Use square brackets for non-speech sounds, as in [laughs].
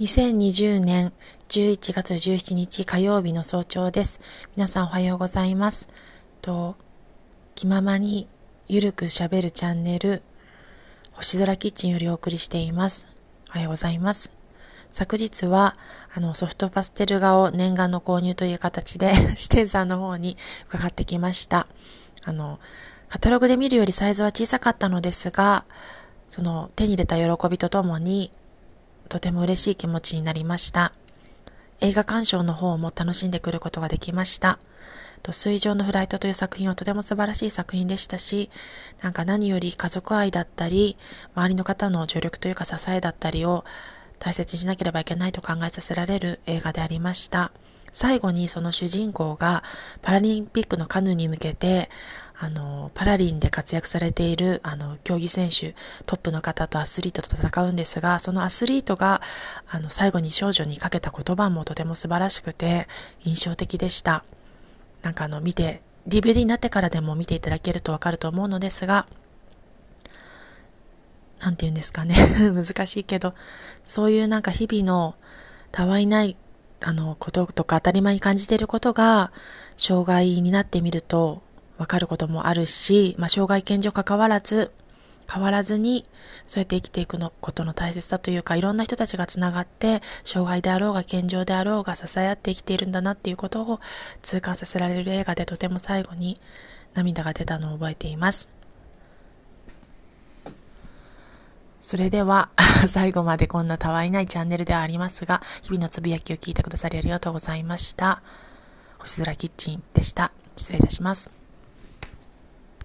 2020年11月17日火曜日の早朝です。皆さんおはようございます。と気ままにゆるく喋るチャンネル、星空キッチンよりお送りしています。おはようございます。昨日は、あの、ソフトパステル画を念願の購入という形で、[laughs] 支店さんの方に伺ってきました。あの、カタログで見るよりサイズは小さかったのですが、その手に入れた喜びとともに、とても嬉しい気持ちになりました。映画鑑賞の方も楽しんでくることができました。と水上のフライトという作品はとても素晴らしい作品でしたし、なんか何より家族愛だったり、周りの方の助力というか支えだったりを大切にしなければいけないと考えさせられる映画でありました。最後にその主人公がパラリンピックのカヌーに向けて、あの、パラリンで活躍されている、あの、競技選手、トップの方とアスリートと戦うんですが、そのアスリートが、あの、最後に少女にかけた言葉もとても素晴らしくて、印象的でした。なんかあの、見て、DVD になってからでも見ていただけるとわかると思うのですが、なんて言うんですかね [laughs] 難しいけど、そういうなんか日々のたわいないあの、こととか当たり前に感じていることが、障害になってみるとわかることもあるし、まあ、障害健常関わらず、変わらずに、そうやって生きていくのことの大切さというか、いろんな人たちがつながって、障害であろうが健常であろうが支え合って生きているんだなっていうことを痛感させられる映画でとても最後に涙が出たのを覚えています。それでは、[laughs] 最後までこんなたわいないチャンネルではありますが、日々のつぶやきを聞いてくださりありがとうございました。星空キッチンでした。失礼いたします。